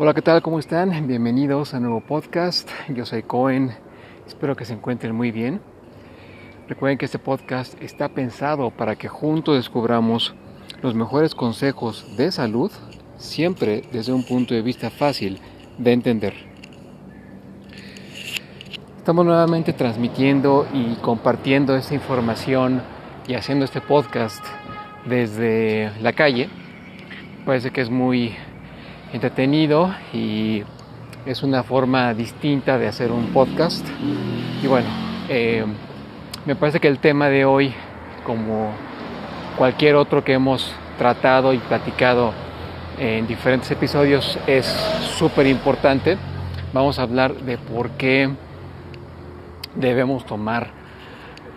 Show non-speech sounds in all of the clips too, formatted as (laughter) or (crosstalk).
Hola, ¿qué tal? ¿Cómo están? Bienvenidos a un nuevo podcast. Yo soy Cohen. Espero que se encuentren muy bien. Recuerden que este podcast está pensado para que juntos descubramos los mejores consejos de salud, siempre desde un punto de vista fácil de entender. Estamos nuevamente transmitiendo y compartiendo esta información y haciendo este podcast desde la calle. Parece que es muy entretenido y es una forma distinta de hacer un podcast. Y bueno, eh, me parece que el tema de hoy, como cualquier otro que hemos tratado y platicado en diferentes episodios, es súper importante. Vamos a hablar de por qué debemos tomar,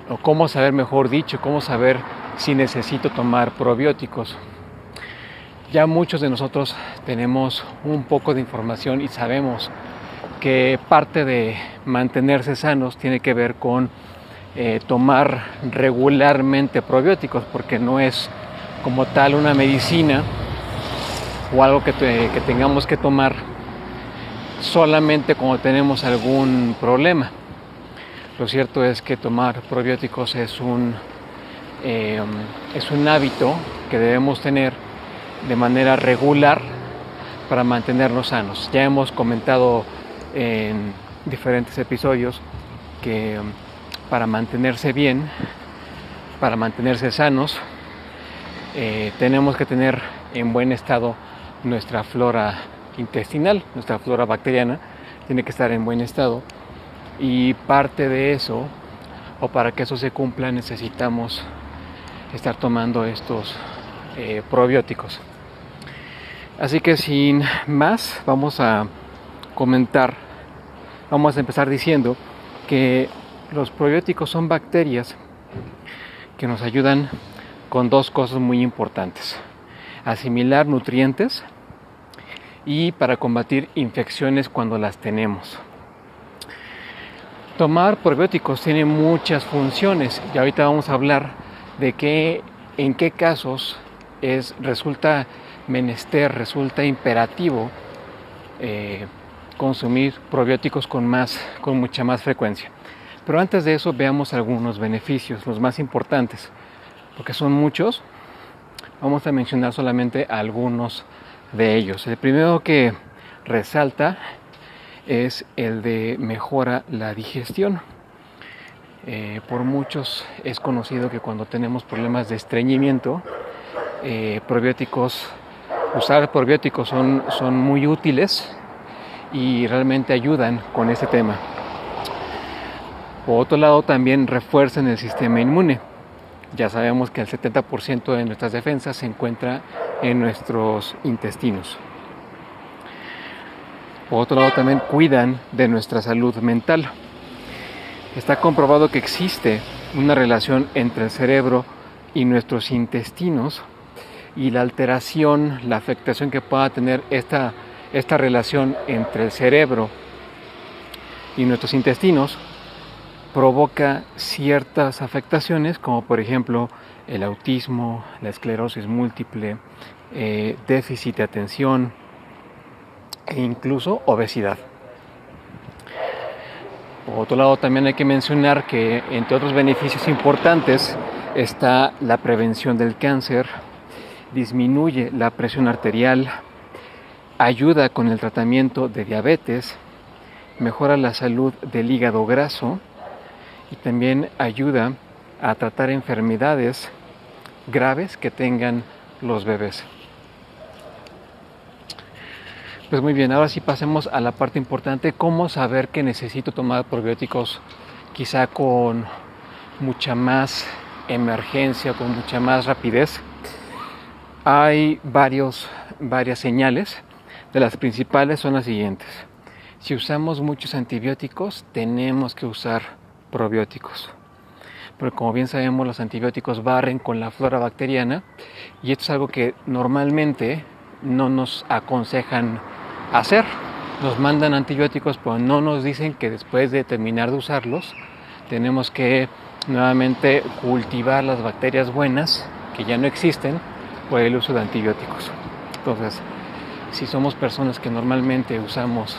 o cómo saber, mejor dicho, cómo saber si necesito tomar probióticos. Ya muchos de nosotros tenemos un poco de información y sabemos que parte de mantenerse sanos tiene que ver con eh, tomar regularmente probióticos, porque no es como tal una medicina o algo que, tengamos que tomar solamente cuando tenemos algún problema. Lo cierto es que tomar probióticos es un, eh, es un hábito que debemos tener de manera regular para mantenernos sanos. Ya hemos comentado en diferentes episodios que para mantenerse bien, para mantenerse sanos, eh, tenemos que tener en buen estado nuestra flora intestinal, nuestra flora bacteriana, tiene que estar en buen estado y parte de eso, o para que eso se cumpla, necesitamos estar tomando estos eh, probióticos. Así que sin más, vamos a comentar, vamos a empezar diciendo que los probióticos son bacterias que nos ayudan con dos cosas muy importantes. Asimilar nutrientes y para combatir infecciones cuando las tenemos. Tomar probióticos tiene muchas funciones y ahorita vamos a hablar de qué, en qué casos es, resulta menester, resulta imperativo eh, consumir probióticos con, más, con mucha más frecuencia. Pero antes de eso veamos algunos beneficios, los más importantes, porque son muchos. Vamos a mencionar solamente algunos de ellos. El primero que resalta es el de mejora la digestión. Eh, por muchos es conocido que cuando tenemos problemas de estreñimiento, eh, probióticos, usar probióticos son, son muy útiles y realmente ayudan con este tema. Por otro lado, también refuerzan el sistema inmune. Ya sabemos que el 70% de nuestras defensas se encuentra en nuestros intestinos. Por otro lado, también cuidan de nuestra salud mental. Está comprobado que existe una relación entre el cerebro y nuestros intestinos y la alteración, la afectación que pueda tener esta, esta relación entre el cerebro y nuestros intestinos provoca ciertas afectaciones como por ejemplo el autismo, la esclerosis múltiple, eh, déficit de atención e incluso obesidad. Por otro lado, también hay que mencionar que entre otros beneficios importantes está la prevención del cáncer, disminuye la presión arterial, ayuda con el tratamiento de diabetes, mejora la salud del hígado graso, y también ayuda a tratar enfermedades graves que tengan los bebés. Pues muy bien, ahora sí pasemos a la parte importante, cómo saber que necesito tomar probióticos quizá con mucha más emergencia, con mucha más rapidez. Hay varios, varias señales, de las principales son las siguientes. Si usamos muchos antibióticos, tenemos que usar probióticos. Pero como bien sabemos, los antibióticos barren con la flora bacteriana y esto es algo que normalmente no nos aconsejan hacer. Nos mandan antibióticos, pero no nos dicen que después de terminar de usarlos, tenemos que nuevamente cultivar las bacterias buenas que ya no existen por el uso de antibióticos. Entonces, si somos personas que normalmente usamos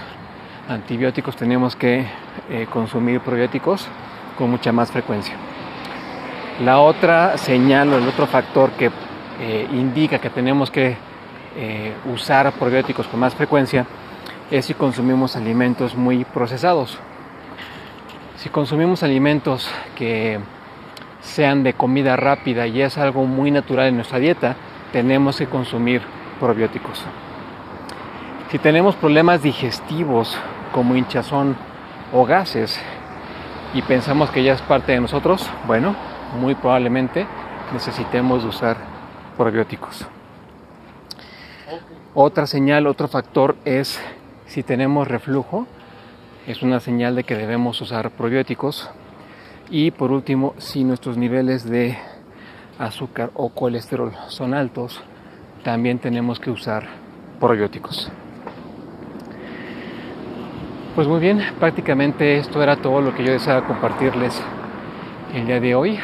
antibióticos, tenemos que eh, consumir probióticos con mucha más frecuencia. La otra señal o el otro factor que eh, indica que tenemos que eh, usar probióticos con más frecuencia es si consumimos alimentos muy procesados. Si consumimos alimentos que sean de comida rápida y es algo muy natural en nuestra dieta, tenemos que consumir probióticos. Si tenemos problemas digestivos como hinchazón o gases y pensamos que ya es parte de nosotros, bueno, muy probablemente necesitemos usar probióticos. Otra señal, otro factor es si tenemos reflujo, es una señal de que debemos usar probióticos. Y por último, si nuestros niveles de azúcar o colesterol son altos, también tenemos que usar probióticos. Pues muy bien, prácticamente esto era todo lo que yo deseaba compartirles el día de hoy.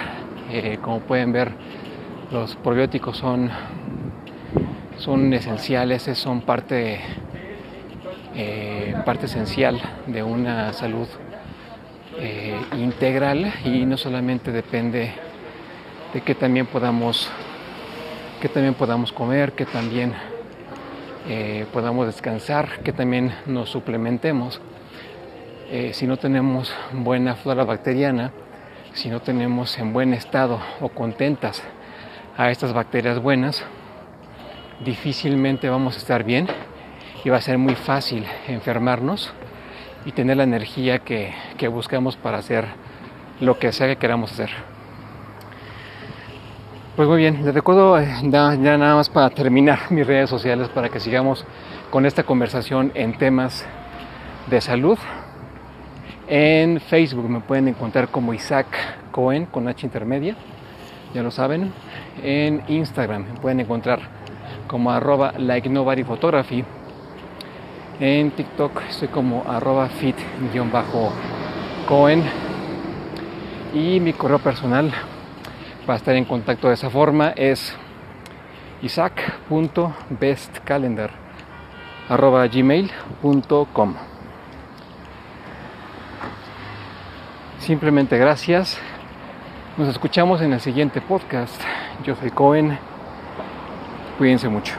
Eh, como pueden ver, los probióticos son, son esenciales, son parte, eh, parte esencial de una salud eh, integral y no solamente depende de que también podamos que también podamos comer, que también podamos descansar, que también nos suplementemos. si no tenemos buena flora bacteriana, si no tenemos en buen estado o contentas a estas bacterias buenas, difícilmente vamos a estar bien y va a ser muy fácil enfermarnos y tener la energía que, buscamos para hacer lo que sea que queramos hacer. Pues muy bien, les recuerdo eh, ya, ya nada más para terminar (laughs) mis redes sociales para que sigamos con esta conversación en temas de salud. En Facebook me pueden encontrar como Isaac Cohen con H intermedia, ya lo saben. En Instagram me pueden encontrar como arroba like nobody photography. En TikTok estoy como arroba fit-cohen. Y mi correo personal para estar en contacto de esa forma es isaac.bestcalendar arroba gmail.com Simplemente gracias. Nos escuchamos en el siguiente podcast. Yo soy Cohen. Cuídense mucho.